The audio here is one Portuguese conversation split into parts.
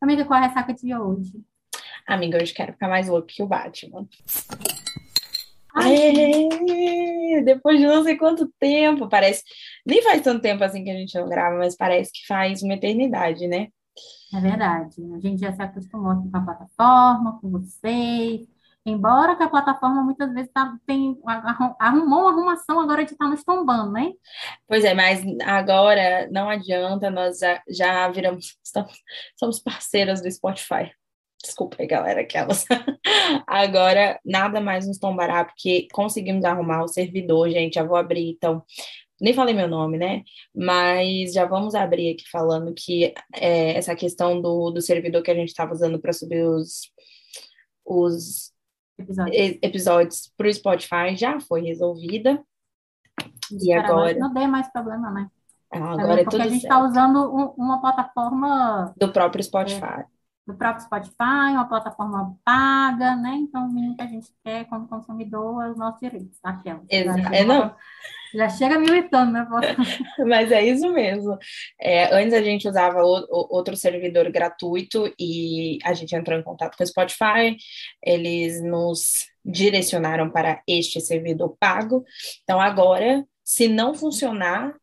Amiga, qual é a ressaca de hoje? Amiga, hoje quero ficar mais louco que o Batman. É, depois de não sei quanto tempo, parece. Nem faz tanto tempo assim que a gente não grava, mas parece que faz uma eternidade, né? é verdade. A gente já se acostumou aqui com a plataforma, com vocês. Embora que a plataforma muitas vezes tá, tem, arrum- arrumou uma arrumação agora de estar nos tombando, né? Pois é, mas agora não adianta, nós já, já viramos, estamos, somos parceiras do Spotify. Desculpa aí, galera, aquelas. Agora, nada mais nos tombará, porque conseguimos arrumar o servidor, gente. Já vou abrir, então. Nem falei meu nome, né? Mas já vamos abrir aqui falando que é, essa questão do, do servidor que a gente estava usando para subir os, os Episódio. episódios para o Spotify já foi resolvida. E Espero agora? Não dê mais problema, né? Ah, Tá Agora é Porque a gente está usando um- uma plataforma Do próprio Spotify. do próprio Spotify, uma plataforma paga, né? Então, o mínimo que a gente quer como consumidor é os nossos direitos. Aquela. Exa- Já é, não. Já chega militando, né? Mas é isso mesmo. É, antes a gente usava o- o- outro servidor gratuito e a gente entrou em contato com o Spotify, eles nos direcionaram para este servidor pago. Então agora, se não funcionar,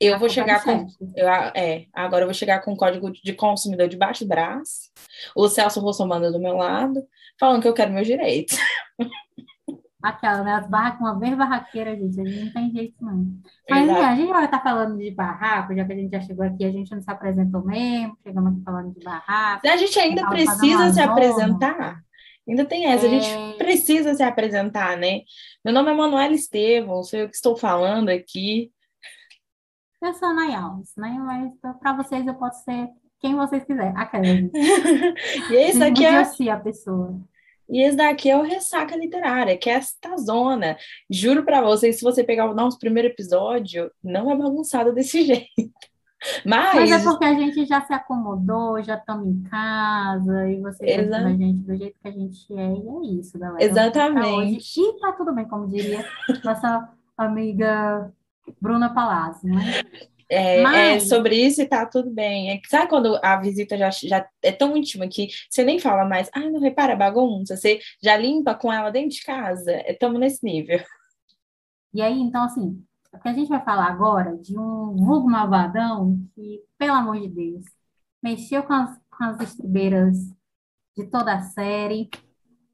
eu vou chegar com eu, é, agora eu vou chegar com o código de consumidor debaixo do braço, o Celso Russomano do meu lado, falando que eu quero meus direitos. Aquela, né? As barracas, uma vez barraqueira, gente, a gente não tem jeito, não. Mas Exato. né, a gente vai estar falando de barraco, já que a gente já chegou aqui, a gente não se apresentou mesmo, chegamos aqui falando de barraco. A gente ainda precisa se apresentar. Ainda tem essa, a gente É. precisa se apresentar, né? Meu nome é Manuela Estevão, sou eu que estou falando aqui. Eu sou a Nay Alves, né? Mas para vocês eu posso ser quem vocês quiserem. Aquela, gente. E esse é, Mude-se a pessoa. E esse daqui é o Ressaca Literária, que é esta zona. Juro pra vocês, se você pegar o nosso primeiro episódio, não é bagunçado desse jeito. Mas Mas, é porque a gente já se acomodou, já estamos em casa, e vocês Exa- gostam da gente do jeito que a gente é, e é isso, galera. Exatamente. E tá tudo bem, como diria nossa amiga Bruna Palazzo, né? É, é Mas- sobre isso e tá tudo bem. É sabe quando a visita já, já é tão íntima que você nem fala mais, ah, não repara a bagunça, você já limpa com ela dentro de casa. Estamos nesse nível. E aí, então, assim, o que a gente vai falar agora de um vulgo malvadão que, pelo amor de Deus, mexeu com as, com as estribeiras de toda a série.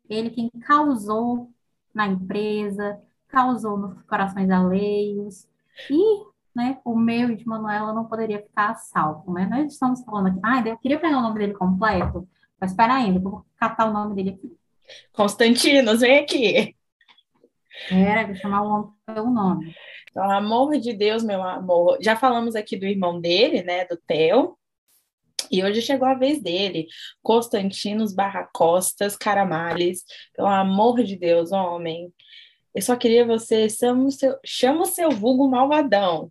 Ele quem causou na empresa, causou nos corações alheios. E, né, o meu e de Manuela não poderia ficar a salvo, né? Nós estamos falando aqui. Ah, eu queria pegar o nome dele completo, mas espera ainda, vou catar o nome dele aqui. Constantinos, vem aqui. Era, vou chamar o homem pelo nome. Pelo amor de Deus, meu amor. Já falamos aqui do irmão dele, né, do Theo. E hoje chegou a vez dele. Constantinos barra Costas Caramales. Pelo amor de Deus, homem. Eu só queria você, chama o seu, chama o seu vulgo malvadão.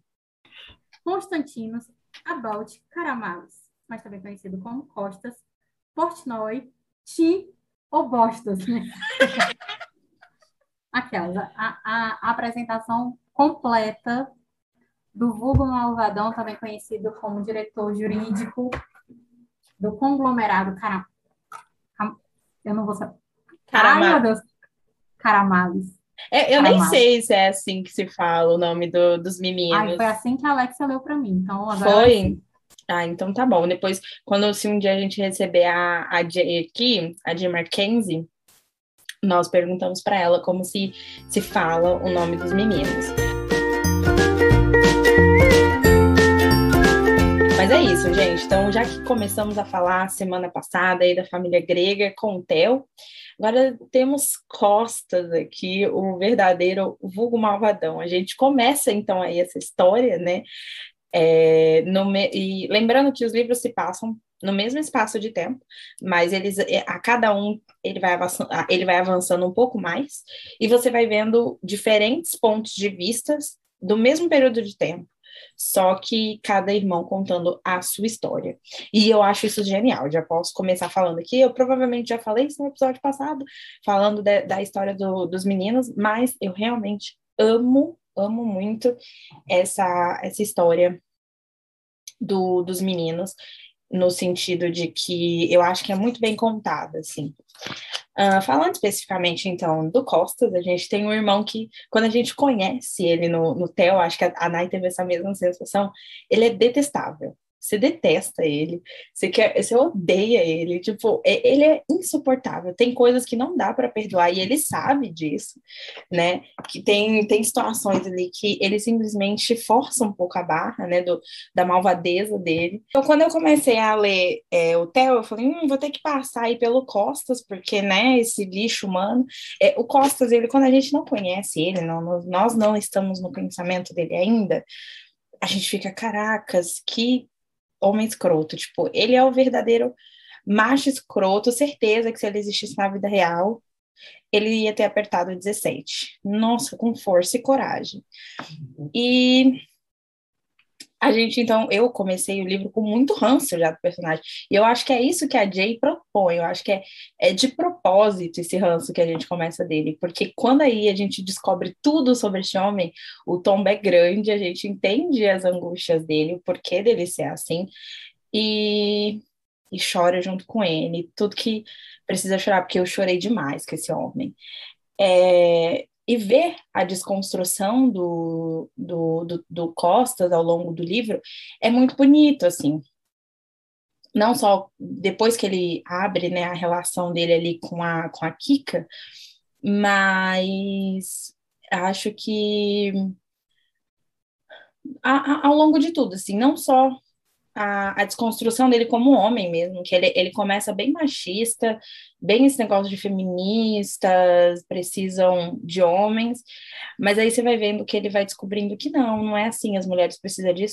Constantinos About Caramalos, mas também conhecido como Costas, Portnoy, Ti ou Bostas, né? Aquelas, a, a- a apresentação completa do vulgo malvadão, também conhecido como diretor jurídico do conglomerado Cara... Cam- Eu não vou saber. Ai, Carama- meu Deus. É, eu nem Caramales. sei se é assim que se fala o nome do- dos Ai, meninos. foi assim que a Alexia leu para mim. Então, agora Foi? Ah, então tá bom. Depois, quando se um dia a gente receber a, a Jay aqui, a Jay Mackenzie, nós perguntamos para ela como se, se fala o nome dos meninos. Mas é isso, gente. Então, já que começamos a falar semana passada aí da família grega com o Theo, agora temos Costas aqui, o verdadeiro vulgo malvadão. A gente começa então aí essa história, né? É, no e lembrando que os livros se passam no mesmo espaço de tempo, mas eles é, a cada um ele vai avançando, ele vai avançando um pouco mais e você vai vendo diferentes pontos de vistas do mesmo período de tempo, só que cada irmão contando a sua história. E eu acho isso genial. Já posso começar falando aqui. Eu provavelmente já falei isso no episódio passado, falando de- da história do- dos meninos, mas eu realmente amo, amo muito essa, essa história do, dos meninos. No sentido de que eu acho que é muito bem contada, assim. Uh, falando especificamente, então, do Costas, a gente tem um irmão que, quando a gente conhece ele no, no Theo, acho que a, a Nai teve essa mesma sensação, ele é detestável você detesta ele, você quer, você odeia ele, tipo, é, ele é insuportável. Tem coisas que não dá para perdoar e ele sabe disso, né? Que tem tem situações ali que ele simplesmente força um pouco a barra, né, do, da malvadeza dele. Então, quando eu comecei a ler é, o Theo, eu falei, hum, vou ter que passar aí pelo Costas, porque, né, esse lixo humano. É, o Costas, ele, quando a gente não conhece ele, não, nós não estamos no pensamento dele ainda, a gente fica, caracas, que homem escroto. Tipo, ele é o verdadeiro macho escroto, certeza que se ele existisse na vida real, ele ia ter apertado 17. Nossa, com força e coragem. E a gente, então, eu comecei o livro com muito ranço já do personagem. E eu acho que é isso que a Jay propõe. Eu acho que é, é de propósito esse ranço que a gente começa dele. Porque quando aí a gente descobre tudo sobre esse homem, o tombo é grande, a gente entende as angústias dele, o porquê dele ser assim. E, e chora junto com ele. Tudo que precisa chorar, porque eu chorei demais com esse homem. É, e ver a desconstrução do, do, do, do, Costas ao longo do livro é muito bonito, assim. Não só depois que ele abre né, a relação dele ali com a, com a Kika, mas acho que a, a, ao longo de tudo, assim, não só a, a, desconstrução dele como homem mesmo, que ele, ele começa bem machista, bem esse negócio de feministas, precisam de homens, mas aí você vai vendo que ele vai descobrindo que não, não é assim, as mulheres precisam de,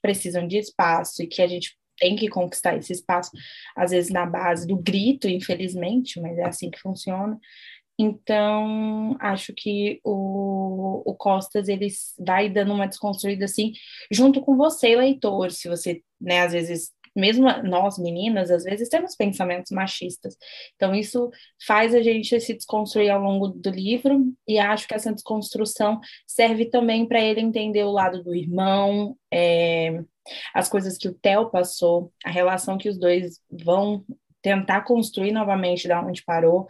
precisam de espaço e que a gente tem que conquistar esse espaço, às vezes na base do grito, infelizmente, mas é assim que funciona. Então, acho que o, o Costas ele vai dando uma desconstruída assim, junto com você, leitor, se você, né, às vezes, mesmo nós meninas, às vezes temos pensamentos machistas. Então, isso faz a gente se desconstruir ao longo do livro, e acho que essa desconstrução serve também para ele entender o lado do irmão, é, as coisas que o Theo passou, a relação que os dois vão tentar construir novamente da onde parou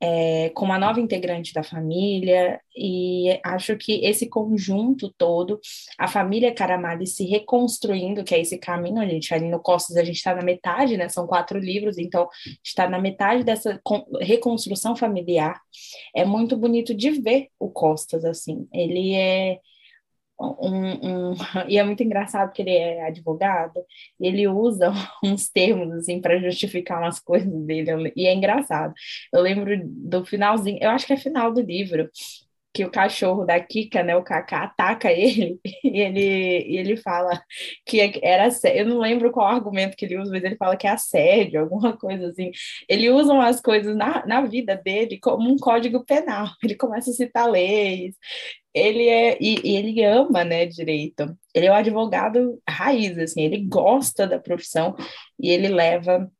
é, com uma nova integrante da família, e acho que esse conjunto todo, a família Caramali se reconstruindo, que é esse caminho, a gente ali no Costas, a gente está na metade, né? São quatro livros, então está na metade dessa reconstrução familiar. É muito bonito de ver o Costas assim. Ele é um, um, e é muito engraçado que ele é advogado, e ele usa uns termos assim para justificar umas coisas dele, e é engraçado. Eu lembro do finalzinho, eu acho que é final do livro, que o cachorro da Kika, né, o Kaká, ataca ele e ele, e ele fala que era eu não lembro qual argumento que ele usa, mas ele fala que é assédio, alguma coisa assim. Ele usa as coisas na, na vida dele como um código penal. Ele começa a citar leis. Ele é e, e ele ama, né, direito. Ele é o advogado raiz, assim, ele gosta da profissão e ele leva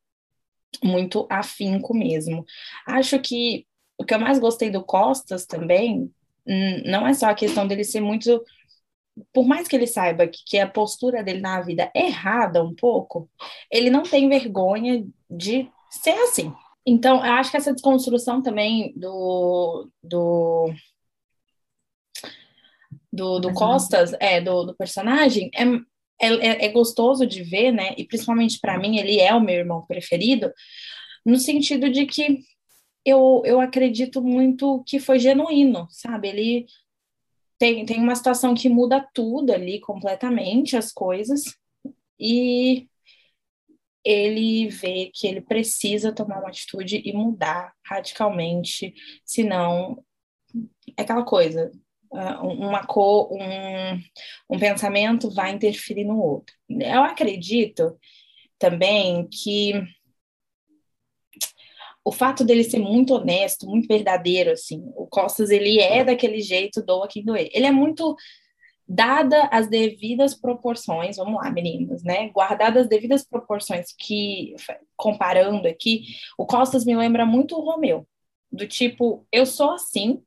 muito afinco mesmo. Acho que o que eu mais gostei do Costas também Hum, não é só a questão dele ser muito. Por mais que ele saiba que, que a postura dele na vida é errada um pouco, ele não tem vergonha de ser assim. Então, eu acho que essa desconstrução também do, do do, do Costas, é, do, do personagem, é, é, é, gostoso de ver, né? E principalmente para mim, ele é o meu irmão preferido, no sentido de que eu, eu acredito muito que foi genuíno, sabe? Ele tem, tem uma situação que muda tudo ali, completamente, as coisas, e ele vê que ele precisa tomar uma atitude e mudar radicalmente, senão é aquela coisa, uma cor, um, um pensamento vai interferir no outro. Eu acredito também que o fato dele ser muito honesto, muito verdadeiro, assim, o Costas, ele é daquele jeito, doa quem doer. Ele é muito dada as devidas proporções, vamos lá, meninas, né? Guardadas as devidas proporções que, comparando aqui, o Costas me lembra muito o Romeu, do tipo, eu sou assim,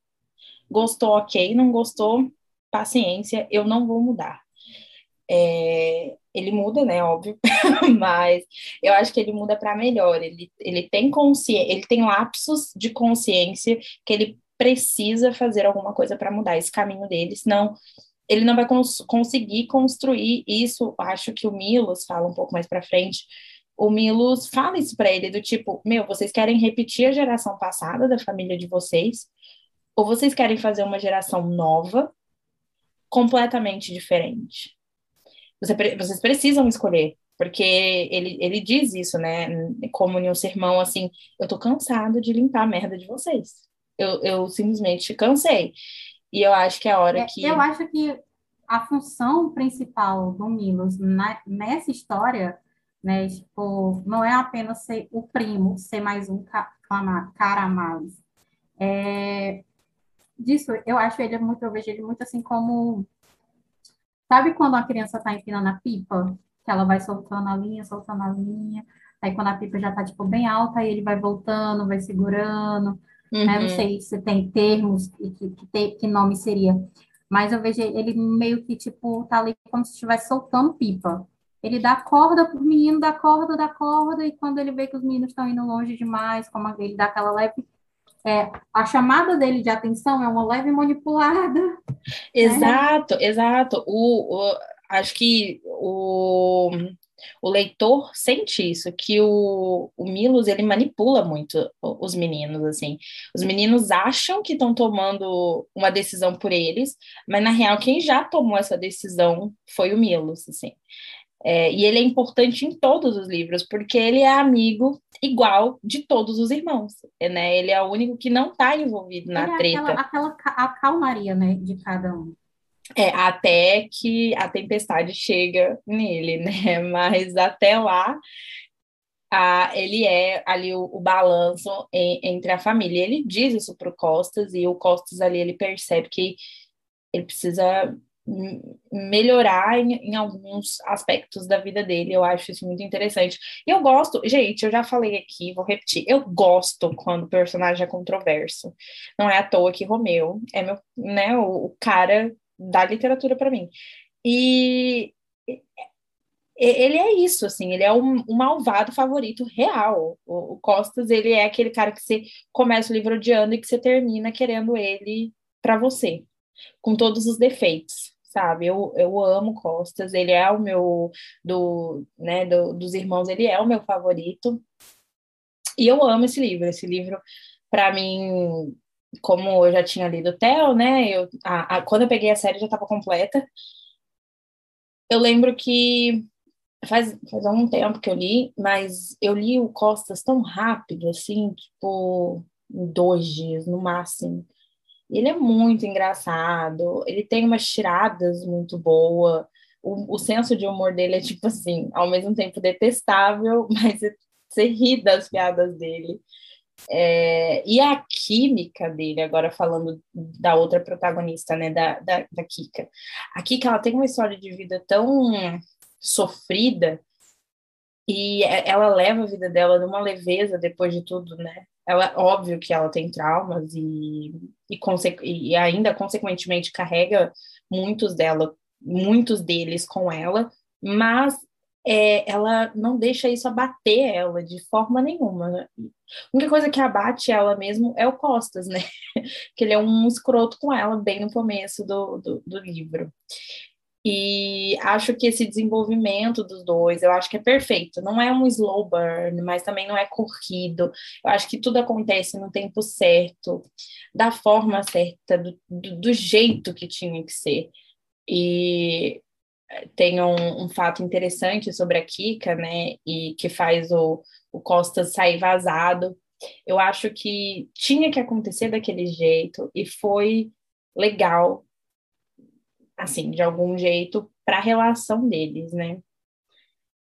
gostou, ok, não gostou, paciência, eu não vou mudar. É, ele muda, né, óbvio, mas eu acho que ele muda para melhor. Ele, ele tem consciência, ele tem lapsos de consciência que ele precisa fazer alguma coisa para mudar esse caminho dele, senão ele não vai cons conseguir construir isso. Acho que o Milos fala um pouco mais para frente. O Milos fala isso para ele do tipo, meu, vocês querem repetir a geração passada da família de vocês, ou vocês querem fazer uma geração nova, completamente diferente? Você, vocês precisam escolher, porque ele, ele diz isso, né? Como em um sermão assim: eu tô cansado de limpar a merda de vocês. Eu, eu simplesmente cansei. E eu acho que é a hora é, que. Eu acho que a função principal do Milos na, nessa história, né, tipo, não é apenas ser o primo, ser mais um cara a mais. É, disso, eu acho ele muito, eu vejo ele muito assim como. Sabe quando a criança está empinando a pipa? Que ela vai soltando a linha, soltando a linha. Aí quando a pipa já está tipo, bem alta, aí ele vai voltando, vai segurando. Uhum. Né? Não sei se tem termos que, que, que, que nome seria. Mas eu vejo ele meio que, tipo, tá ali como se estivesse soltando pipa. Ele dá corda pro menino, dá corda, dá corda, e quando ele vê que os meninos estão indo longe demais, como ele dá aquela leve é, a chamada dele de atenção é uma leve manipulada. Exato, né? exato. O, o, acho que o, o leitor sente isso, que o, o Milos ele manipula muito os meninos, assim. Os meninos acham que estão tomando uma decisão por eles, mas na real quem já tomou essa decisão foi o Milos, assim. É, e ele é importante em todos os livros, porque ele é amigo igual de todos os irmãos, né? Ele é o único que não está envolvido na ele treta. É aquela, aquela a calmaria, né, de cada um. É, até que a tempestade chega nele, né? Mas até lá, ele é ali o, o balanço em, entre a família. Ele diz isso para o Costas, e o Costas ali ele percebe que ele precisa melhorar em, em, alguns aspectos da vida dele. Eu acho isso muito interessante. E eu gosto, gente, eu já falei aqui, vou repetir, eu gosto quando o personagem é controverso. Não é à toa que Romeu é meu, né, o, o cara da literatura para mim. E ele é isso, assim, ele é um, um malvado favorito real. O, o, Costas, ele é aquele cara que você começa o livro odiando e que você termina querendo ele para você, com todos os defeitos sabe? Eu, eu amo Costas, ele é o meu, do, né, do, dos irmãos, ele é o meu favorito. E eu amo esse livro. Esse livro, para mim, como eu já tinha lido Theo, né? Eu, a, a, quando eu peguei a série já estava completa. Eu lembro que faz, faz algum tempo que eu li, mas eu li o Costas tão rápido, assim, tipo, em dois dias no máximo. Ele é muito engraçado, ele tem umas tiradas muito boas. O, o senso de humor dele é tipo assim, ao mesmo tempo detestável, mas você ri das piadas dele. É, e a química dele, agora falando da outra protagonista, né, da, da, da Kika. A Kika, ela tem uma história de vida tão sofrida e é, ela leva a vida dela numa leveza depois de tudo, né? Ela, óbvio que ela tem traumas e, e, e ainda, consequentemente, carrega muitos dela, muitos deles com ela, mas é, ela não deixa isso abater ela de forma nenhuma. A única coisa que abate ela mesmo é o Costas, né? que ele é um escroto com ela bem no começo do, do, do livro. E acho que esse desenvolvimento dos dois, eu acho que é perfeito. Não é um slow burn, mas também não é corrido. Eu acho que tudo acontece no tempo certo, da forma certa, do, do, do jeito que tinha que ser. E tem um, um, fato interessante sobre a Kika, né? E que faz o, o Costa sair vazado. Eu acho que tinha que acontecer daquele jeito e foi legal assim, de algum jeito, para a relação deles, né?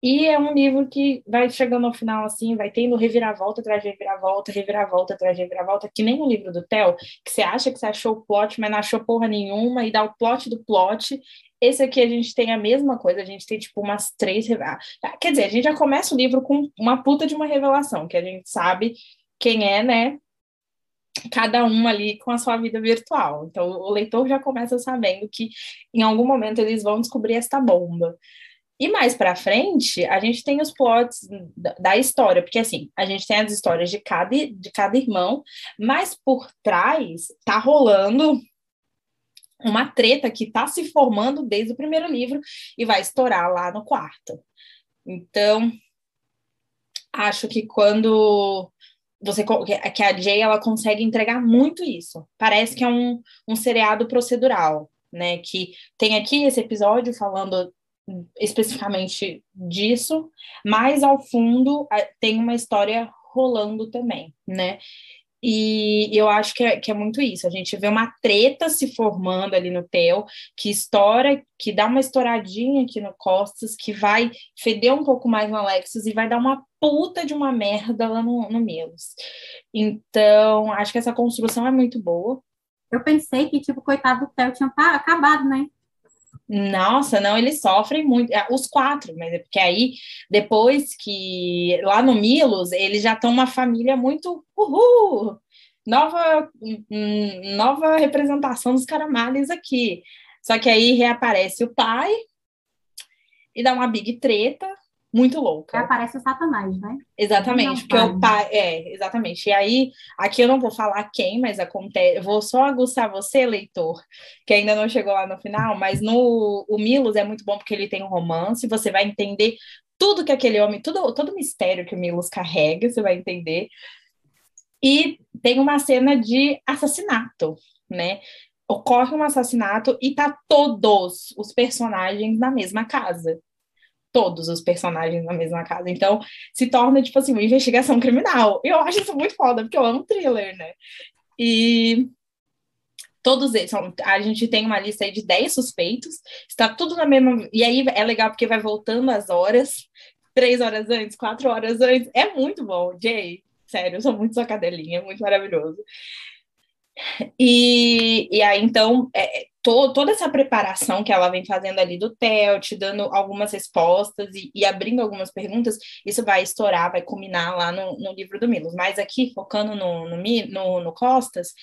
E é um livro que vai chegando ao final, assim, vai tendo reviravolta atrás de reviravolta, reviravolta atrás de reviravolta, que nem o livro do Theo, que você acha que você achou o plot, mas não achou porra nenhuma, e dá o plot do plot. Esse aqui a gente tem a mesma coisa, a gente tem, tipo, umas três revelações. Quer dizer, a gente já começa o livro com uma puta de uma revelação, que a gente sabe quem é, né? Cada um ali com a sua vida virtual. Então, o leitor já começa sabendo que em algum momento eles vão descobrir esta bomba. E mais para frente, a gente tem os plots da, história, porque assim, a gente tem as histórias de cada, de cada irmão, mas por trás tá rolando uma treta que tá se formando desde o primeiro livro e vai estourar lá no quarto. Então, acho que quando você que a Jay ela consegue entregar muito isso. Parece que é um, um seriado procedural, né? Que tem aqui esse episódio falando especificamente disso, mas ao fundo tem uma história rolando também, né? E eu acho que é, que é muito isso. A gente vê uma treta se formando ali no Theo, que estoura, que dá uma estouradinha aqui no Costas, que vai feder um pouco mais no Alexis e vai dar uma puta de uma merda lá no, no Melos. Então, acho que essa construção é muito boa. Eu pensei que, tipo, coitado do Theo tinha acabado, né? Nossa, não, eles sofrem muito, é, os quatro, mas é porque aí, depois que lá no Milos, eles já estão uma família muito uhul, nova, nova representação dos caramales aqui. Só que aí reaparece o pai e dá uma big treta, muito louca. Aparece o Satanás, né? Exatamente, porque o pai. É, exatamente. E aí, aqui eu não vou falar quem, mas acontece. Vou só aguçar você, leitor, que ainda não chegou lá no final, mas no o Milos é muito bom porque ele tem um romance, você vai entender tudo que aquele homem, tudo, todo o mistério que o Milos carrega, você vai entender. E tem uma cena de assassinato, né? Ocorre um assassinato e tá todos os personagens na mesma casa todos os personagens na mesma casa. Então, se torna, tipo assim, uma investigação criminal. Eu acho isso muito foda, porque eu amo thriller, né? E todos eles, a gente tem uma lista aí de 10 suspeitos, está tudo na mesma. E aí é legal porque vai voltando as horas, três horas antes, quatro horas antes. É muito bom, Jay. Sério, eu sou muito sua cadelinha, muito maravilhoso. E, e aí, então, é, to, toda essa preparação que ela vem fazendo ali do Theo, te dando algumas respostas e, e, abrindo algumas perguntas, isso vai estourar, vai culminar lá no, no livro do Milos. Mas aqui, focando no, no, no, no Costas,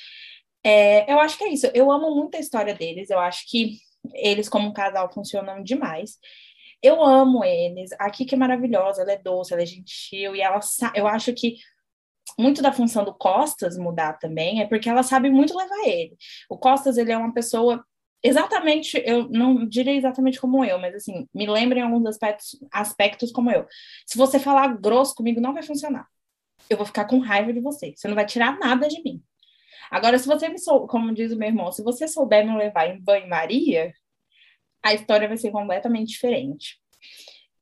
é, eu acho que é isso. Eu amo muito a história deles, eu acho que eles, como casal, funcionam demais. Eu amo eles. A Kiki é maravilhosa, ela é doce, ela é gentil, e ela eu acho que muito da função do Costas mudar também é porque ela sabe muito levar ele. O Costas, ele é uma pessoa exatamente, eu não direi exatamente como eu, mas assim, me lembra em alguns aspectos, aspectos como eu. Se você falar grosso comigo, não vai funcionar. Eu vou ficar com raiva de você. Você não vai tirar nada de mim. Agora, se você me sou, como diz o meu irmão, se você souber me levar em banho-maria, a história vai ser completamente diferente.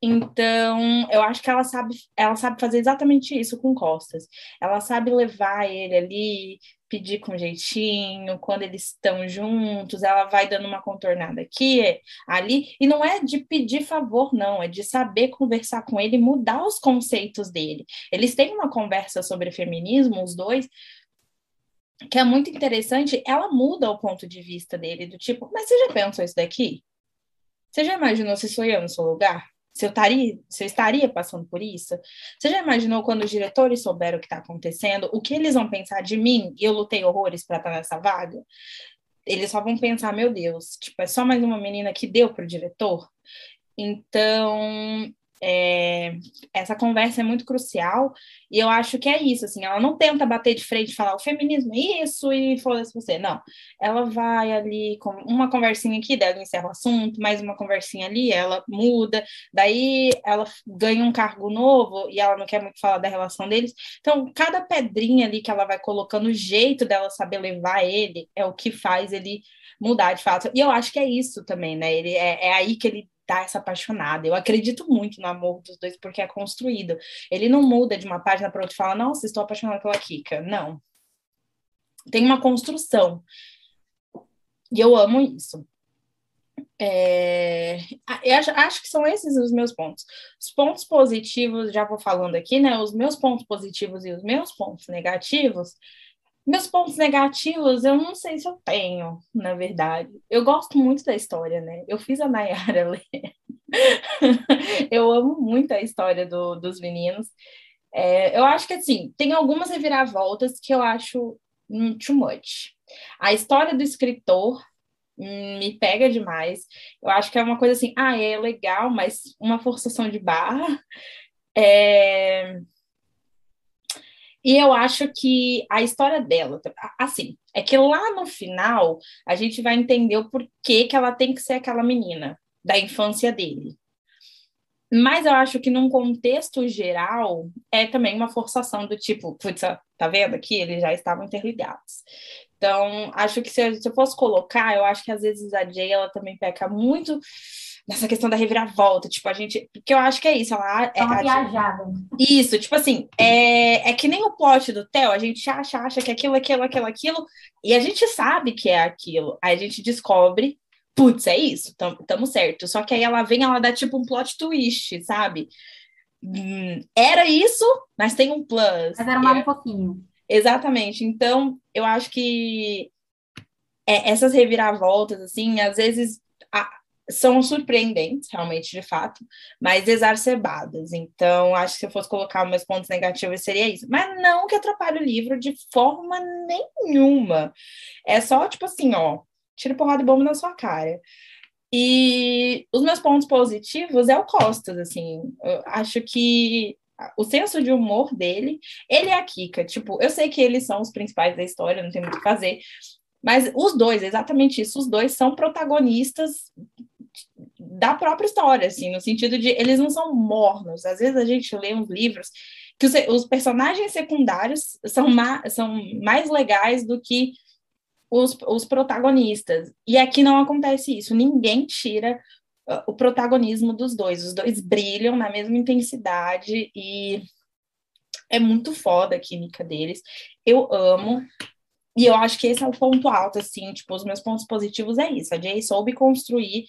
Então, eu acho que ela sabe, ela sabe fazer exatamente isso com Costas. Ela sabe levar ele ali, pedir com jeitinho, quando eles estão juntos, ela vai dando uma contornada aqui, ali, e não é de pedir favor, não, é de saber conversar com ele, mudar os conceitos dele. Eles têm uma conversa sobre feminismo, os dois, que é muito interessante, ela muda o ponto de vista dele, do tipo, mas você já pensou isso daqui? Você já imaginou se sou eu no seu lugar? Se eu, estaria, se eu estaria passando por isso? Você já imaginou quando os diretores souberam o que está acontecendo, o que eles vão pensar de mim e eu lutei horrores para estar nessa vaga? Eles só vão pensar, meu Deus, tipo, é só mais uma menina que deu para o diretor? Então, é, essa conversa é muito crucial e eu acho que é isso, assim, ela não tenta bater de frente e falar o feminismo é isso e foda-se você, não. Ela vai ali com uma conversinha aqui, dela encerra o assunto, mais uma conversinha ali, ela muda, daí ela ganha um cargo novo e ela não quer muito falar da relação deles. Então, cada pedrinha ali que ela vai colocando, o jeito dela saber levar ele é o que faz ele mudar de fato. E eu acho que é isso também, né? Ele é, é aí que ele tá essa apaixonada. Eu acredito muito no amor dos dois porque é construído. Ele não muda de uma página para outra e fala, nossa, estou apaixonada pela Kika. Não. Tem uma construção. E eu amo isso. É, acho, que são esses os meus pontos. Os pontos positivos, já vou falando aqui, né? Os meus pontos positivos e os meus pontos negativos. Meus pontos negativos, eu não sei se eu tenho, na verdade. Eu gosto muito da história, né? Eu fiz a Nayara ler. eu amo muito a história do, dos meninos. É, eu acho que, assim, tem algumas reviravoltas que eu acho too much. A história do escritor me pega demais. Eu acho que é uma coisa assim, ah, é legal, mas uma forçação de barra. É... E eu acho que a história dela, assim, é que lá no final a gente vai entender o porquê que ela tem que ser aquela menina da infância dele. Mas eu acho que num contexto geral é também uma forçação do tipo, putz, tá vendo aqui? Eles já estavam interligados. Então, acho que se eu, se eu fosse colocar, eu acho que às vezes a Jay, ela também peca muito nessa questão da reviravolta, tipo, a gente, porque eu acho que é isso, ela é uma viajada. Isso, tipo assim, é, é que nem o plot do Theo, a gente acha, acha que aquilo, aquilo, aquilo, aquilo, e a gente sabe que é aquilo, aí a gente descobre, putz, é isso, tamo, tamo certo, só que aí ela vem, ela dá tipo um plot twist, sabe? Hum, era isso, mas tem um plus. Mas era mais é... um pouquinho. Exatamente. Então, eu acho que é, essas reviravoltas, assim, às vezes a, são surpreendentes, realmente, de fato, mas exacerbadas. Então, acho que se eu fosse colocar meus pontos negativos, seria isso. Mas não que atrapalhe o livro de forma nenhuma. É só, tipo assim, ó, tira porrada e bomba na sua cara. E os meus pontos positivos é o Costas, assim. Eu acho que o senso de humor dele, ele é a Kika. Tipo, eu sei que eles são os principais da história, não tem muito o que fazer, mas os dois, exatamente isso, os dois são protagonistas da própria história, assim, no sentido de eles não são mornos. Às vezes a gente lê uns livros que os, os personagens secundários são, ma são mais legais do que os, os protagonistas. E aqui não acontece isso. Ninguém tira o protagonismo dos dois. Os dois brilham na mesma intensidade e é muito foda a química deles. Eu amo. E eu acho que esse é o ponto alto, assim, tipo, os meus pontos positivos é isso. A Jay soube construir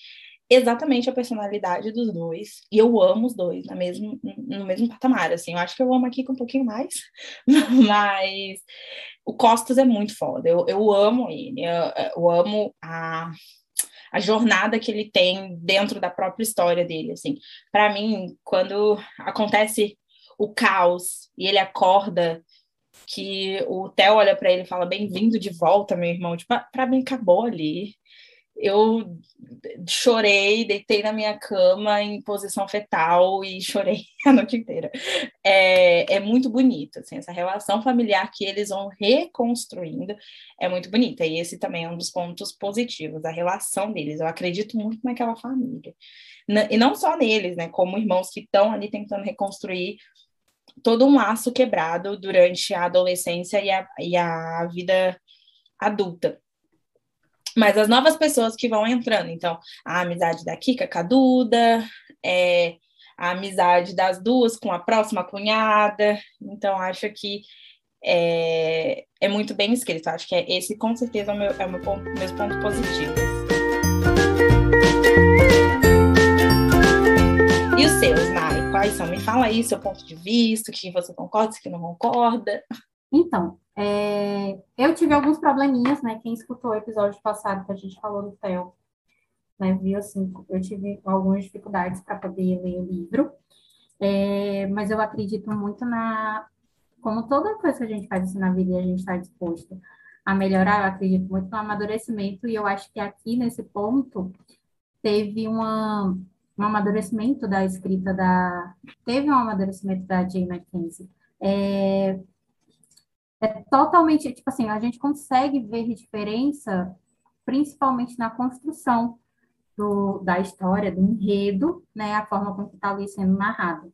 exatamente a personalidade dos dois. E eu amo os dois na mesmo, no mesmo patamar, assim. Eu acho que eu amo aqui com um pouquinho mais. Mas o Costas é muito foda. Eu, eu amo ele. Eu, eu amo a a jornada que ele tem dentro da própria história dele, assim. Para mim, quando acontece o caos e ele acorda que o Theo olha para ele e fala bem-vindo de volta, meu irmão, tipo, para mim acabou ali eu chorei, deitei na minha cama em posição fetal e chorei a noite inteira. É, é muito bonito, assim, essa relação familiar que eles vão reconstruindo é muito bonita. E esse também é um dos pontos positivos, a relação deles. Eu acredito muito naquela família. E não só neles, né, como irmãos que estão ali tentando reconstruir todo um laço quebrado durante a adolescência e a, e a vida adulta mas as novas pessoas que vão entrando, então, a amizade da Kika com a Duda, é, a amizade das duas com a próxima cunhada, então acho que é, é muito bem escrito, acho que é, esse com certeza é o meu, é o meu ponto, meus pontos positivos. E os seus, Nai, quais são? Me fala aí seu ponto de vista, o que você concorda, o que não concorda. Então, é, eu tive alguns probleminhas, né? Quem escutou o episódio passado que a gente falou do Theo, né? Viu assim, eu tive algumas dificuldades para poder ler o livro, é, mas eu acredito muito na. Como toda coisa que a gente faz assim na vida e a gente está disposto a melhorar, eu acredito muito no amadurecimento, e eu acho que aqui nesse ponto teve uma, um amadurecimento da escrita da. Teve um amadurecimento da Jane Mackenzie. É, é totalmente, tipo assim, a gente consegue ver diferença principalmente na construção do, da história, do enredo, né, a forma como está ali sendo narrado.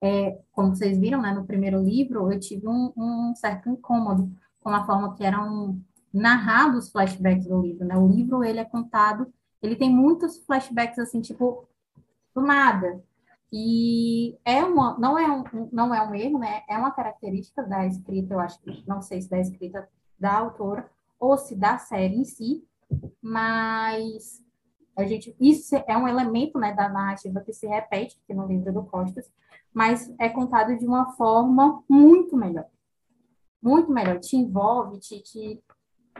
É, como vocês viram, né, no primeiro livro, eu tive um, um, certo incômodo com a forma que eram narrados os flashbacks do livro, né? O livro, ele é contado, ele tem muitos flashbacks, assim, tipo, do nada. E é uma, não, é um, não é um erro, né? É uma característica da escrita, eu acho que, não sei se da escrita da autora ou se da série em si, mas a gente, isso é um elemento né, da narrativa que se repete aqui no livro do Costas, mas é contado de uma forma muito melhor. Muito melhor. Te envolve, te, te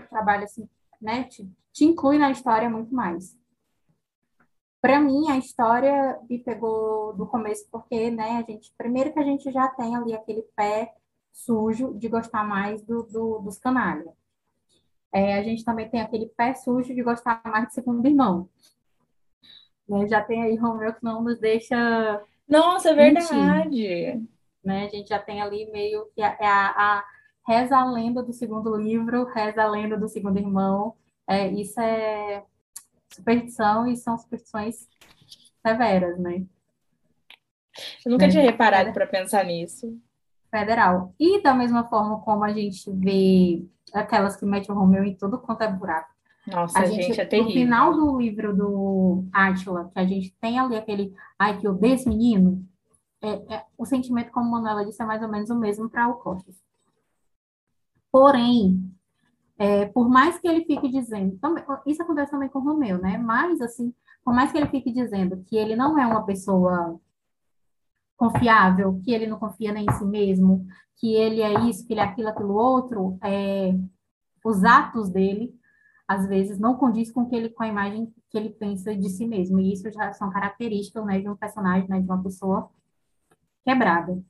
trabalha assim, né? Te, te inclui na história muito mais. Para mim, a história me pegou do começo, porque, né, a gente, primeiro que a gente já tem ali aquele pé sujo de gostar mais do, do dos canalhas. é, a gente também tem aquele pé sujo de gostar mais de segundo irmão. Né? Já tem aí Romeu que não nos deixa Nossa, é verdade. né? A gente já tem ali meio que a, a, a reza a lenda do segundo livro, reza a lenda do segundo irmão. É, isso é superstição e são superstições severas, né? Eu nunca né? tinha reparado para pensar nisso. Federal. E da mesma forma como a gente vê aquelas que metem o Romeu em tudo quanto é buraco. Nossa, A gente, é gente, no final terrível. do livro do Átila, que a gente tem ali aquele, ai, que odeio esse menino, é, é- o sentimento, como a Manuela disse, é mais ou menos o mesmo para o Costas. Porém, é, por mais que ele fique dizendo, também- isso acontece também com o Romeu, né? Mas, assim, por mais que ele fique dizendo que ele não é uma pessoa confiável, que ele não confia nem em si mesmo, que ele é isso, que ele é aquilo, aquilo outro, é, os atos dele, às vezes, não condiz com, que ele, com a imagem que ele pensa de si mesmo. E isso já são características, né, de um personagem, né, de uma pessoa quebrada.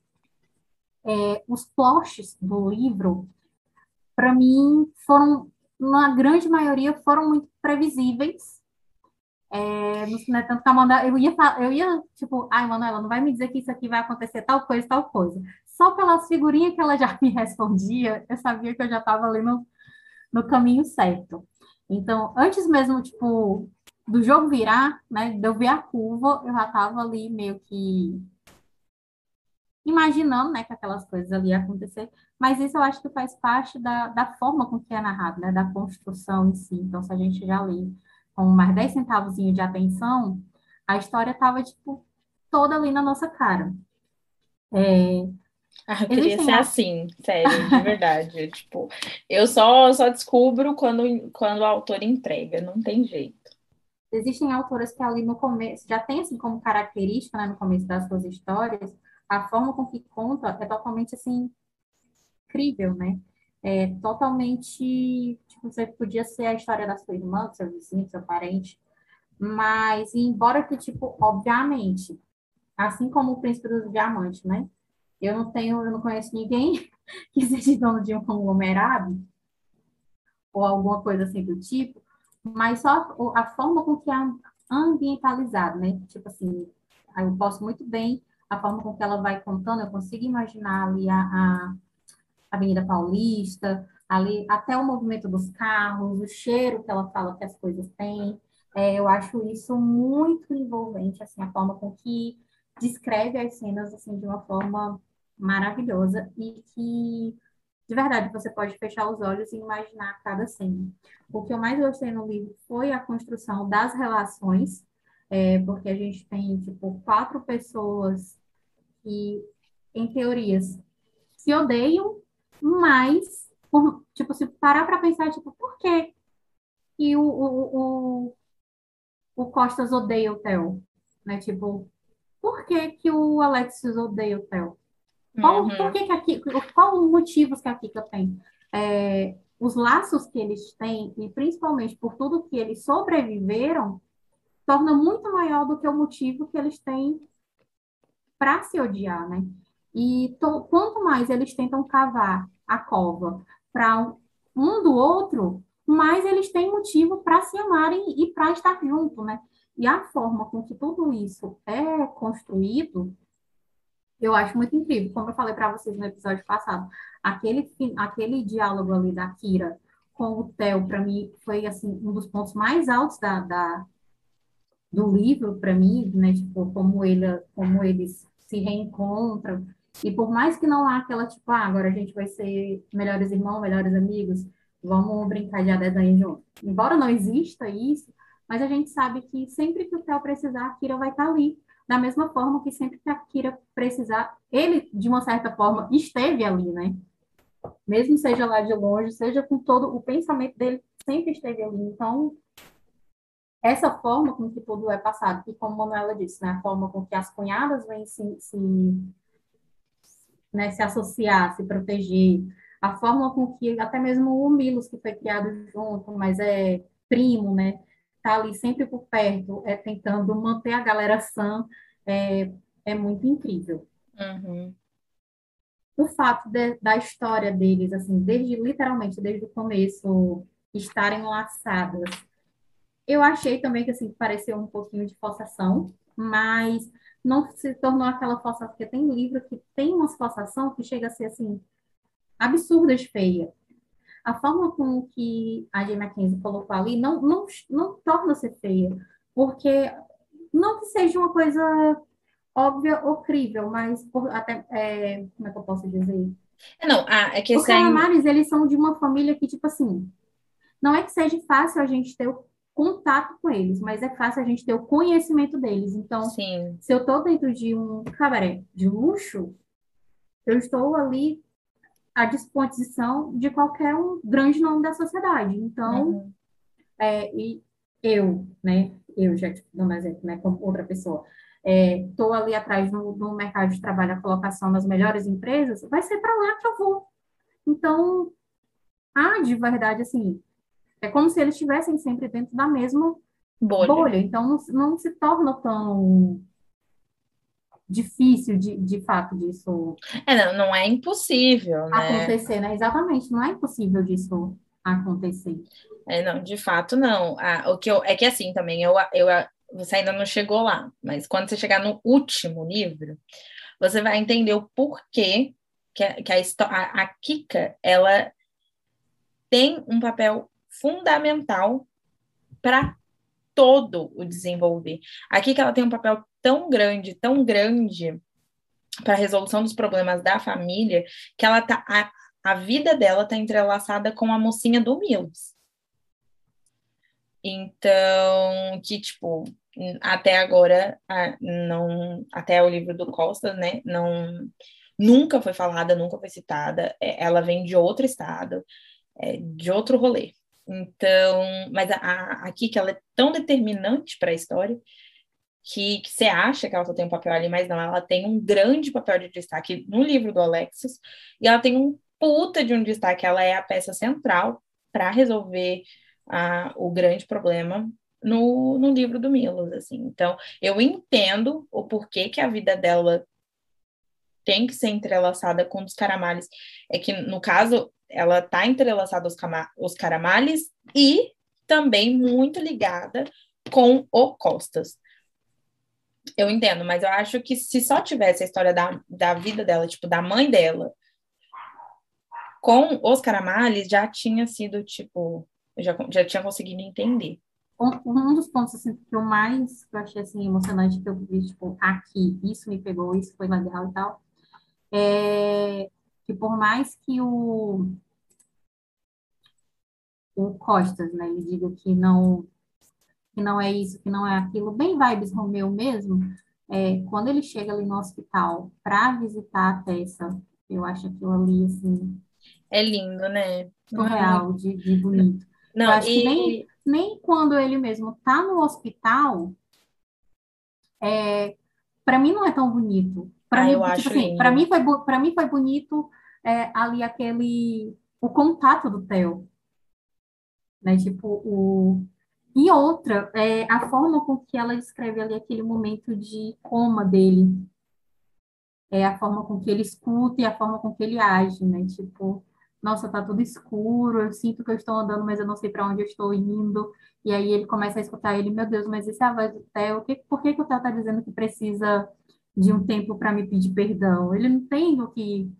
É, os plots do livro, para mim, foram, na grande maioria, foram muito previsíveis. É, não não é tanto que a Amanda, eu ia, eu ia, tipo, ai, Manuela, não vai me dizer que isso aqui vai acontecer tal coisa, tal coisa. Só pelas figurinhas que ela já me respondia, eu sabia que eu já estava ali no, no caminho certo. Então, antes mesmo, tipo, do jogo virar, né, de eu ver a curva, eu já estava ali meio que imaginando, né, que aquelas coisas ali iam acontecer, mas isso eu acho que faz parte da, da forma com que é narrado, né, da construção em si. Então, se a gente já lê com mais 10 centavos de atenção, a história estava, tipo, toda ali na nossa cara. É, Ah, eu queria existem, ser assim, sério, de verdade. Tipo, eu só, só descubro quando, quando o autor entrega, não tem jeito. existem autoras que ali no começo, já tem assim como característica, né, no começo das suas histórias, a forma com que conta é totalmente, assim, incrível, né? É totalmente, tipo, você podia ser a história da sua irmã, do seu vizinho, do seu parente, mas embora que, tipo, obviamente, assim como o Príncipe dos Diamantes, né? Eu não tenho, eu não conheço ninguém que seja dono de um conglomerado ou alguma coisa assim do tipo, mas só a forma com que é ambientalizado, né? Tipo assim, eu posso muito bem a forma com que ela vai contando, eu consigo imaginar ali a, a Avenida Paulista, ali até o movimento dos carros, o cheiro que ela fala que as coisas têm. É, eu acho isso muito envolvente, assim, a forma com que descreve as cenas assim de uma forma maravilhosa e que de verdade você pode fechar os olhos e imaginar cada cena. O que eu mais gostei no livro foi a construção das relações, é, porque a gente tem tipo quatro pessoas que, em teorias, se odeiam, mas por- tipo se parar para pensar tipo por que que o, o, o, o Costas odeia o Theo, né? Tipo por que que o Alexis odeia o Theo? Qual, por Uhum. que que a Kika, qual os motivos que a Kika tem? É, os laços que eles têm, e principalmente por tudo que eles sobreviveram, torna muito maior do que o motivo que eles têm para se odiar, né? E to- quanto mais eles tentam cavar a cova para um do outro, mais eles têm motivo para se amarem e para estar junto, né? E a forma com que tudo isso é construído eu acho muito incrível, como eu falei para vocês no episódio passado, aquele, aquele diálogo ali da Kira com o Theo, para mim, foi assim, um dos pontos mais altos da, da- do livro, para mim, né? Tipo, como, ele, como eles se reencontram. E por mais que não há aquela, tipo, ah, agora a gente vai ser melhores irmãos, melhores amigos, vamos brincar de desenho junto. Embora não exista isso, mas a gente sabe que sempre que o Theo precisar, a Kira vai estar ali. Da mesma forma que sempre que a Kira precisar, ele, de uma certa forma, esteve ali, né? Mesmo seja lá de longe, seja com todo o pensamento dele, sempre esteve ali. Então, essa forma com que tudo é passado, e como a Manuela disse, né, a forma com que as cunhadas vêm se, se, né, se associar, se proteger, a forma com que até mesmo o Milos, que foi criado junto, mas é primo, né, tá ali sempre por perto, é, tentando manter a galera sã, é, é muito incrível. Uhum. O fato de- da história deles, assim, desde, literalmente, desde o começo, estarem laçadas. Eu achei também que assim pareceu um pouquinho de forçação, mas não se tornou aquela forçação, porque tem livro que tem uma forçação que chega a ser assim absurda de feia. A forma com que a Jane Mackenzie colocou ali não, não, não torna ser feia, porque não que seja uma coisa óbvia ou crível, mas por, até, é, como é que eu posso dizer? É, não, ah, é que Os calamares, eles são de uma família que, tipo assim, não é que seja fácil a gente ter o contato com eles, mas é fácil a gente ter o conhecimento deles. Então, Sim. se eu estou dentro de um cabaré de luxo, eu estou ali à disposição de qualquer um grande nome da sociedade. Então, uhum. é, e eu, né, eu já dando um exemplo, né, como outra pessoa, estou é, ali atrás no, no, mercado de trabalho, a colocação das melhores empresas, vai ser para lá que eu vou. Então, há de verdade, assim, é como se eles estivessem sempre dentro da mesma bolha. bolha. Então, não, não se torna tão difícil de, de fato disso. É, não, não é impossível, né? Acontecer, né? Exatamente, não é impossível disso acontecer. É, não, de fato, não. Ah, o que eu, é que assim também, eu, eu, você ainda não chegou lá, mas quando você chegar no último livro, você vai entender o porquê que a, que a, a, a Kika, ela tem um papel fundamental para todo o desenvolver. Aqui que ela tem um papel tão grande, tão grande para a resolução dos problemas da família, que ela tá a, a vida dela tá entrelaçada com a mocinha do Mills. Então, que tipo, até agora não, até o livro do Costa, né, não nunca foi falada, nunca foi citada. É, ela vem de outro estado, é, de outro rolê. Então, mas a, a, aqui que ela é tão determinante para a história que, você acha que ela só tem um papel ali, mas não, ela tem um grande papel de destaque no livro do Alexis e ela tem um puta de um destaque, ela é a peça central para resolver o grande problema no, no livro do Milos, assim. Então, eu entendo o porquê que a vida dela tem que ser entrelaçada com os caramales. É que, no caso, ela está entrelaçada aos, aos caramales e também muito ligada com o Costas. Eu entendo, mas eu acho que se só tivesse a história da, da vida dela, tipo, da mãe dela, com os caramales, já tinha sido, tipo, já, já tinha conseguido entender. Um, um dos pontos assim, que eu mais que eu achei assim, emocionante que eu vi, tipo, aqui, isso me pegou, isso foi legal e tal, é que por mais que o, o Costas, né, ele diga que não que não é isso, que não é aquilo, bem vibes Romeu mesmo, é, quando ele chega ali no hospital para visitar a Tessa, eu acho aquilo ali, assim... É lindo, né? Surreal, de, de bonito. Não, eu acho e... que nem, nem quando ele mesmo tá no hospital, é, para mim não é tão bonito. Para ah, mim, tipo assim, para mim foi para mim foi bonito é, ali aquele o contato do Theo, né? Tipo o e outra é a forma com que ela descreve ali aquele momento de coma dele, é a forma com que ele escuta e a forma com que ele age, né? Tipo nossa, tá tudo escuro, eu sinto que eu estou andando, mas eu não sei para onde eu estou indo. E aí ele começa a escutar ele, meu Deus, mas esse é a voz do Theo, por que, que o Theo tá dizendo que precisa de um tempo para me pedir perdão. Ele não tem o que.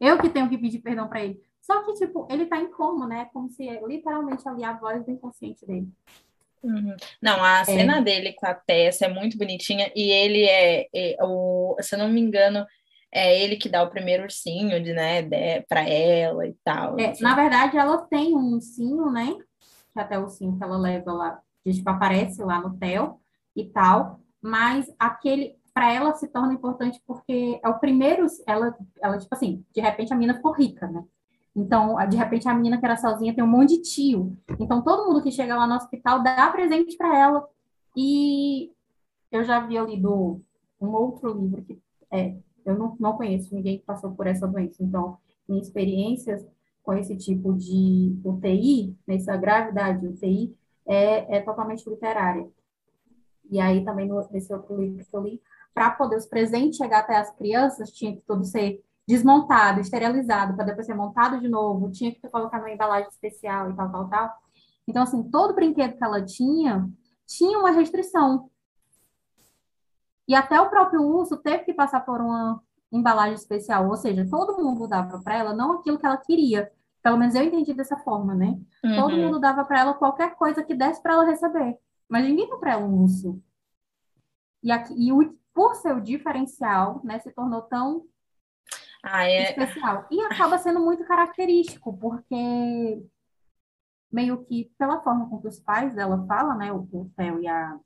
Eu que tenho que pedir perdão para ele. Só que, tipo, ele tá em coma, né? Como se é literalmente ali a voz do inconsciente dele. Uhum. Não, a é. cena dele com a Tessa é muito bonitinha e ele é, é, o, se eu não me engano, é ele que dá o primeiro ursinho de, né, de, para ela e tal. É, assim. Na verdade, ela tem um ursinho, né? Que até o ursinho que ela leva lá, tipo, aparece lá no Theo e tal. Mas aquele, para ela se torna importante porque é o primeiro, ela, ela, tipo assim, de repente a menina ficou rica, né? Então, de repente, a menina que era sozinha tem um monte de tio. Então, todo mundo que chega lá no hospital dá presente para ela. E eu já havia lido um outro livro que é, eu não, não conheço ninguém que passou por essa doença. Então, minhas experiências com esse tipo de UTI, nessa gravidade UTI, é, é totalmente literária. E aí, também, nesse outro livro que eu li, para poder os presentes chegar até as crianças, tinha que tudo ser desmontado, esterilizado, para depois ser montado de novo, tinha que colocar uma embalagem especial e tal, tal, tal. Então, assim, todo brinquedo que ela tinha, tinha uma restrição. E até o próprio urso teve que passar por uma embalagem especial, ou seja, todo mundo dava para ela não aquilo que ela queria. Pelo menos eu entendi dessa forma, né? Uhum. Todo mundo dava para ela qualquer coisa que desse para ela receber. Mas ninguém deu para ela um urso. E, aqui, e o, por ser o diferencial, né, se tornou tão ah, é... especial. E acaba sendo muito característico, porque meio que pela forma com que os pais dela falam, né, o, o Theo e a,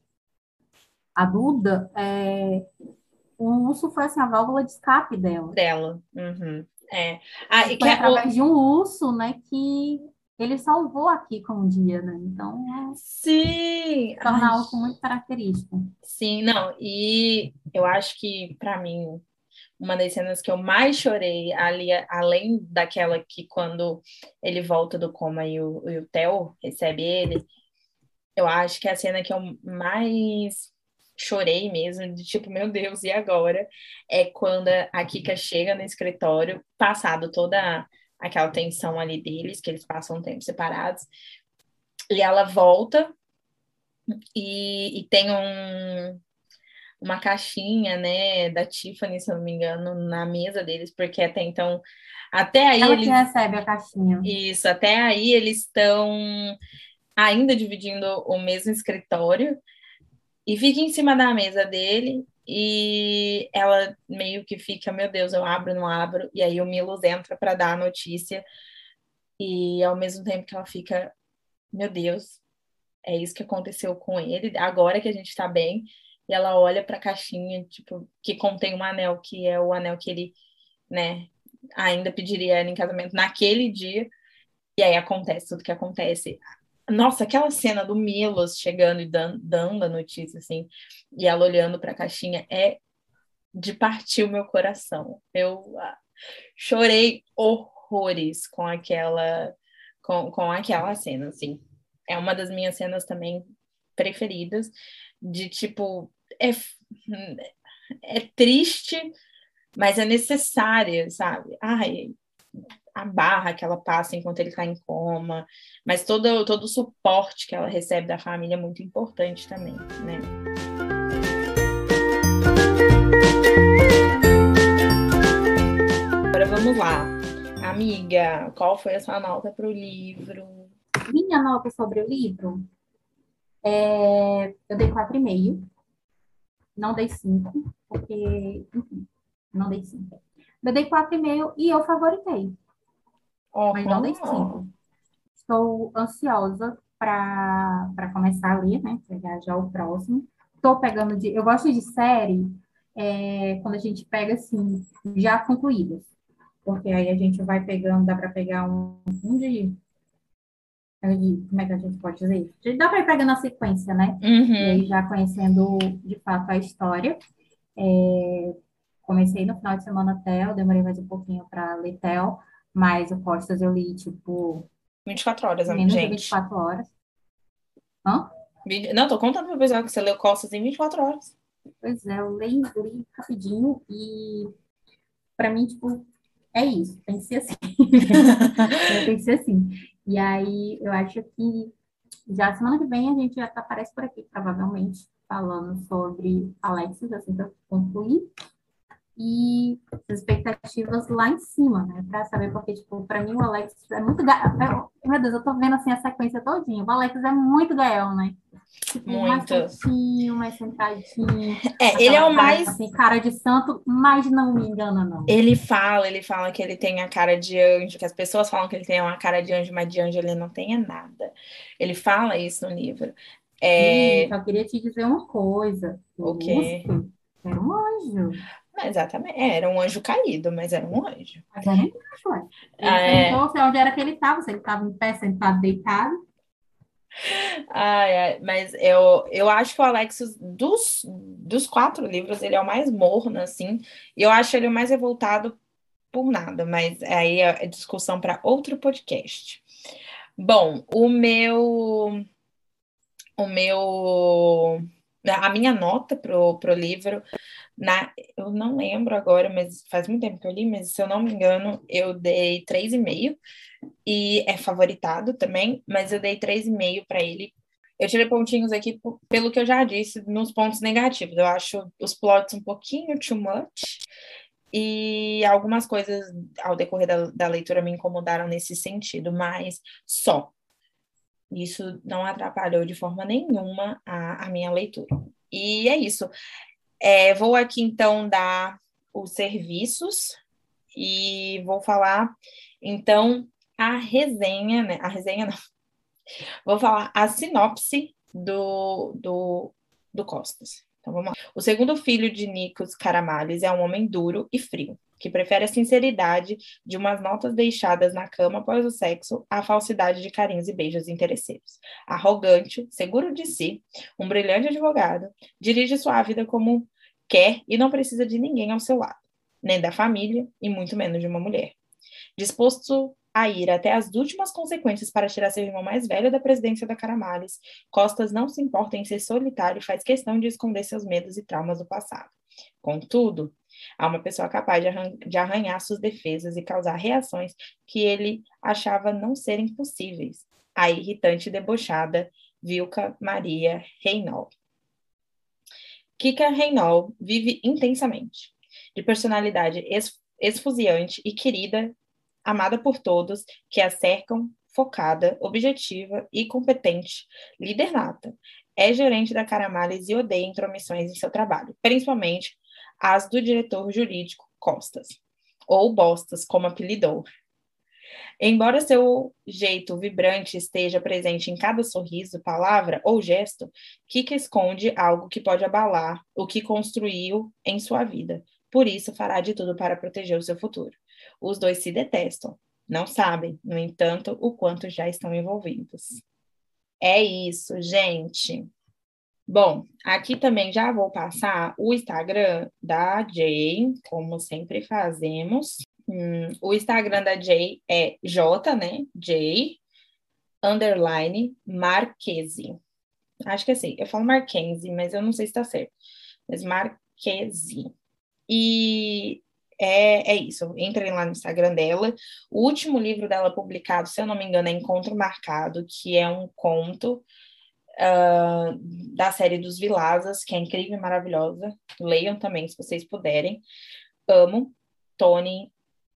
a Duda, é, o urso foi assim, a válvula de escape dela. Dela. Uhum. É. Ah, foi é através o... de um urso, né, que ele salvou aqui com um dia, né? Então, é sim, torna Ai. algo muito característico. Sim, não, e eu acho que para mim uma das cenas que eu mais chorei ali, além daquela que quando ele volta do coma e o, e o Theo recebe ele, eu acho que é a cena que eu mais chorei mesmo, de tipo, meu Deus, e agora? É quando a Kika chega no escritório, passado toda aquela tensão ali deles, que eles passam um tempo separados, e ela volta e, e tem um, uma caixinha, né, da Tiffany, se eu não me engano, na mesa deles, porque até então, até aí ela eles... que recebe a caixinha. Isso, até aí eles estão ainda dividindo o mesmo escritório, e fica em cima da mesa dele e ela meio que fica, meu Deus, eu abro, não abro, e aí o Milos entra para dar a notícia. E ao mesmo tempo que ela fica, meu Deus, é isso que aconteceu com ele, agora que a gente está bem, e ela olha para a caixinha, tipo, que contém um anel, que é o anel que ele, né, ainda pediria ela em casamento naquele dia, e aí acontece tudo que acontece. Nossa, aquela cena do Milos chegando e dando, dando a notícia, assim, e ela olhando para a caixinha, é de partir o meu coração. Eu ah, chorei horrores com aquela, com, com aquela cena, assim. É uma das minhas cenas também preferidas, de tipo, é, é triste, mas é necessária, sabe? Ai, a barra que ela passa enquanto ele está em coma, mas todo, todo o suporte que ela recebe da família é muito importante também, né? Agora vamos lá. Amiga, qual foi a sua nota para o livro? Minha nota sobre o livro? É... Eu dei 4,5. Não dei 5, porque, enfim, não dei 5. Eu dei 4,5 e eu favoritei. Mas não dei cinco. Estou ansiosa para começar a ler, né? Pegar já o próximo. Estou pegando de. Eu gosto de série é, quando a gente pega assim, já concluídas. Porque aí a gente vai pegando, dá para pegar um, um de, de. Como é que a gente pode dizer? Dá para ir pegando a sequência, né? Uhum. E aí já conhecendo de fato a história. É, comecei no final de semana eu demorei mais um pouquinho para ler Tel, mas o Costas eu li, tipo. 24 horas, menos gente. de 24 horas. Hã? Não, tô contando pro pessoal que você leu Costas em 24 horas. Pois é, eu li, li rapidinho e para mim, tipo, é isso, tem que ser assim. tem que ser assim. E aí eu acho que já semana que vem a gente já tá, aparece por aqui, provavelmente, falando sobre Alexis, assim eu concluir e as expectativas lá em cima, né? Para saber, porque, tipo, para mim o Alex é muito. Ga... Meu Deus, eu tô vendo assim a sequência todinha. O Alex é muito gael, né? Tipo, muito. Mais quietinho, mais sentadinho. É, ele é o cara, mais. Assim, cara de santo, mas não me engana, não. Ele fala, ele fala que ele tem a cara de anjo, que as pessoas falam que ele tem uma cara de anjo, mas de anjo ele não tem nada. Ele fala isso no livro. É... Sim, só queria te dizer uma coisa. O quê? Era um anjo. Exatamente. É, era um anjo caído, mas era um anjo. Mas era um anjo, Ele ah, é... perguntou onde era que ele estava, se ele estava em pé, sentado, deitado. Ai, ai, mas eu, eu acho que o Alexis, dos, dos quatro livros, ele é o mais morno, assim, e eu acho ele o mais revoltado por nada, mas aí é discussão para outro podcast. Bom, o meu. O meu. A minha nota pro, pro livro Na, eu não lembro agora, mas faz muito tempo que eu li, mas se eu não me engano, eu dei 3,5 e é favoritado também, mas eu dei 3,5 para ele. Eu tirei pontinhos aqui pelo que eu já disse nos pontos negativos. Eu acho os plots um pouquinho too much e algumas coisas ao decorrer da, da leitura me incomodaram nesse sentido, mas só. Isso não atrapalhou de forma nenhuma a, a minha leitura. E é isso. É, vou aqui então dar os serviços e vou falar então a resenha, né? A resenha não. Vou falar a sinopse do, do, do Costas. Então vamos lá. O segundo filho de Nikos Karamales é um homem duro e frio, que prefere a sinceridade de umas notas deixadas na cama após o sexo à falsidade de carinhos e beijos interesseiros. Arrogante, seguro de si, um brilhante advogado, dirige sua vida como quer e não precisa de ninguém ao seu lado, nem da família e muito menos de uma mulher. Disposto a ir até as últimas consequências para tirar seu irmão mais velho da presidência da Caramales, Costas não se importa em ser solitário e faz questão de esconder seus medos e traumas do passado. Contudo, há uma pessoa capaz de, arran de arranhar suas defesas e causar reações que ele achava não serem possíveis. A irritante e debochada Vilca Maria Reinhold. Kika Reinhold vive intensamente, de personalidade esfuziante e querida amada por todos, que a cercam, focada, objetiva e competente, líder nata. É gerente da Caramales e odeia intromissões em seu trabalho, principalmente as do diretor jurídico Costas, ou Bostas, como apelidou. Embora seu jeito vibrante esteja presente em cada sorriso, palavra ou gesto, Kika esconde algo que pode abalar o que construiu em sua vida. Por isso, fará de tudo para proteger o seu futuro. Os dois se detestam, não sabem, no entanto, o quanto já estão envolvidos. É isso, gente. Bom, aqui também já vou passar o Instagram da Jay, como sempre fazemos. Hum, o Instagram da Jay é J, né? Jay, underline, Marquese. Acho que é assim, eu falo Marquese, mas eu não sei se está certo. Mas Marquese. E é, é isso. Entrem lá no Instagram dela. O último livro dela publicado, se eu não me engano, é Encontro Marcado, que é um conto uh, da série dos Vilazas, que é incrível e maravilhosa. Leiam também, se vocês puderem. Amo Tony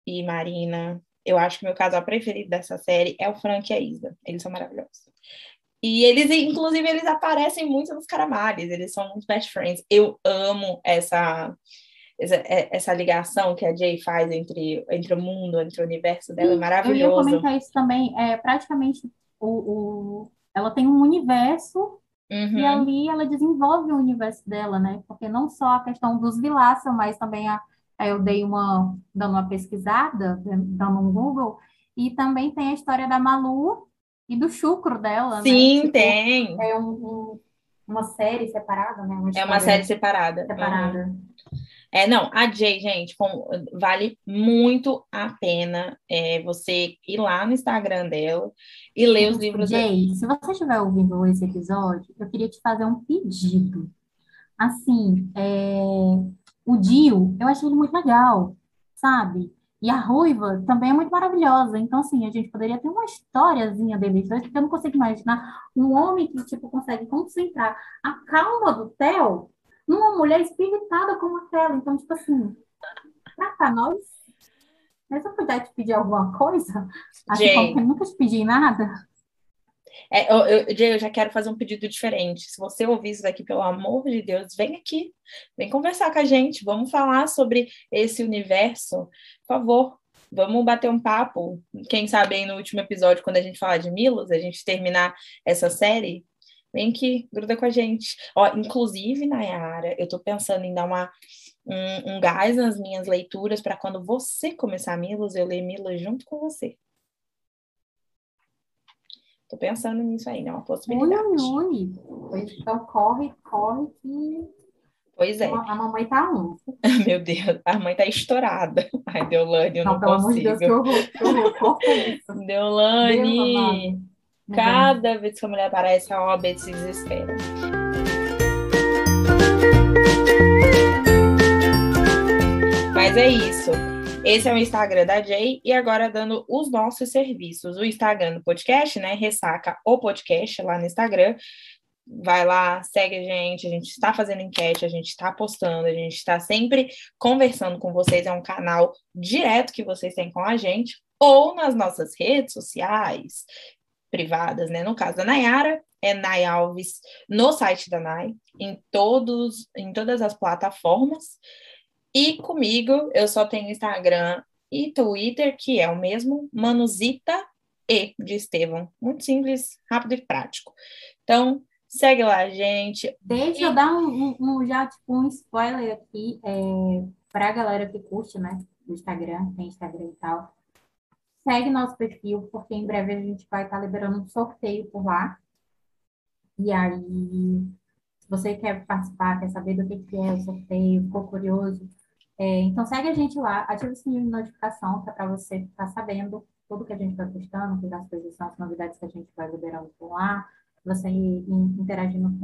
e Marina. Eu acho que meu casal preferido dessa série é o Frank e a Isa. Eles são maravilhosos. E eles, inclusive, eles aparecem muito nos Caramales, eles são muito best friends. Eu amo essa essa, é, essa ligação que a Jay faz entre, entre o mundo, entre o universo dela, é maravilhoso. Eu ia comentar isso também. É, praticamente, o, o, ela tem um universo uhum. e ali ela desenvolve o universo dela, né? Porque não só a questão dos Vilaça, mas também a, eu dei uma, dando uma pesquisada, dando um Google, e também tem a história da Malu e do chucro dela, né? Sim, né? Tipo, tem. É um, um, uma série separada, né? Uma é uma série separada. Separada. Uhum. É, não, a Jay, gente, com, vale muito a pena é, você ir lá no Instagram dela e ler os livros Jay, dela. se você estiver ouvindo esse episódio, eu queria te fazer um pedido. Assim, é, o Dio, eu achei ele muito legal, sabe? E a Ruiva também é muito maravilhosa. Então, assim, a gente poderia ter uma historiazinha deles dois, porque eu não consigo imaginar um homem que, tipo, consegue concentrar a calma do Theo numa mulher espiritada como aquela. Então, tipo assim, pra nós, mas eu puder te pedir alguma coisa, assim Jay. como eu nunca te pedi nada. É, eu, eu, Jay, eu já quero fazer um pedido diferente. Se você ouvir isso daqui, pelo amor de Deus, vem aqui, vem conversar com a gente, vamos falar sobre esse universo. Por favor, vamos bater um papo. Quem sabe aí no último episódio, quando a gente falar de Milos, a gente terminar essa série, Vem aqui, gruda com a gente. Ó, inclusive, Nayara, eu tô pensando em dar uma, um, um gás nas minhas leituras para quando você começar Milos, eu ler Milos junto com você. Tô pensando nisso aí, né? Uma possibilidade. Ui, ui. Então corre, corre que. Pois é. A mamãe tá on. Meu Deus, a mãe tá estourada. Ai, Deolane, eu não, não pelo consigo. amor de Deus, que horror, que horror. Deolane. Deus, Uhum. Cada vez que a mulher aparece, a OAB se desespera. Mas é isso. Esse é o Instagram da Jay e agora dando os nossos serviços. O Instagram do podcast, né? Ressaca o podcast lá no Instagram. Vai lá, segue a gente, a gente está fazendo enquete, a gente está postando, a gente está sempre conversando com vocês. É um canal direto que vocês têm com a gente, ou nas nossas redes sociais privadas, né? No caso da Nayara, é Nay Alves no site da Nay, em, todos, em todas as plataformas. E comigo, eu só tenho Instagram e Twitter, que é o mesmo, Manuzita E de Estevão. Muito simples, rápido e prático. Então, segue lá, gente. Deixa eu dar um, um, já, tipo, um spoiler aqui é, para a galera que curte, né? Do Instagram, tem Instagram e tal. Segue nosso perfil, porque em breve a gente vai estar tá liberando um sorteio por lá. E aí, se você quer participar, quer saber do que, que é o sorteio, ficou curioso, é, então segue a gente lá, ativa o sininho de notificação, que é para você ficar sabendo tudo que a gente vai postando, que as coisas são as novidades que a gente vai liberando por lá, você interagindo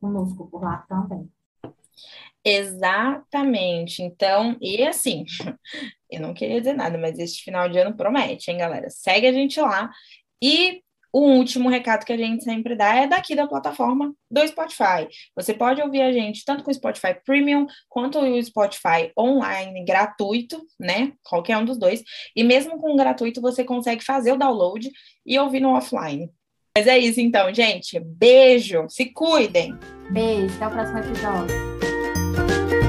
conosco por lá também. Exatamente. Então, e assim, eu não queria dizer nada, mas este final de ano promete, hein, galera? Segue a gente lá. E o último recado que a gente sempre dá é daqui da plataforma do Spotify. Você pode ouvir a gente tanto com o Spotify Premium quanto o Spotify online gratuito, né? Qualquer um dos dois. E mesmo com o gratuito, você consegue fazer o download e ouvir no offline. Mas é isso então, gente. Beijo, se cuidem. Beijo, até o próximo episódio. Música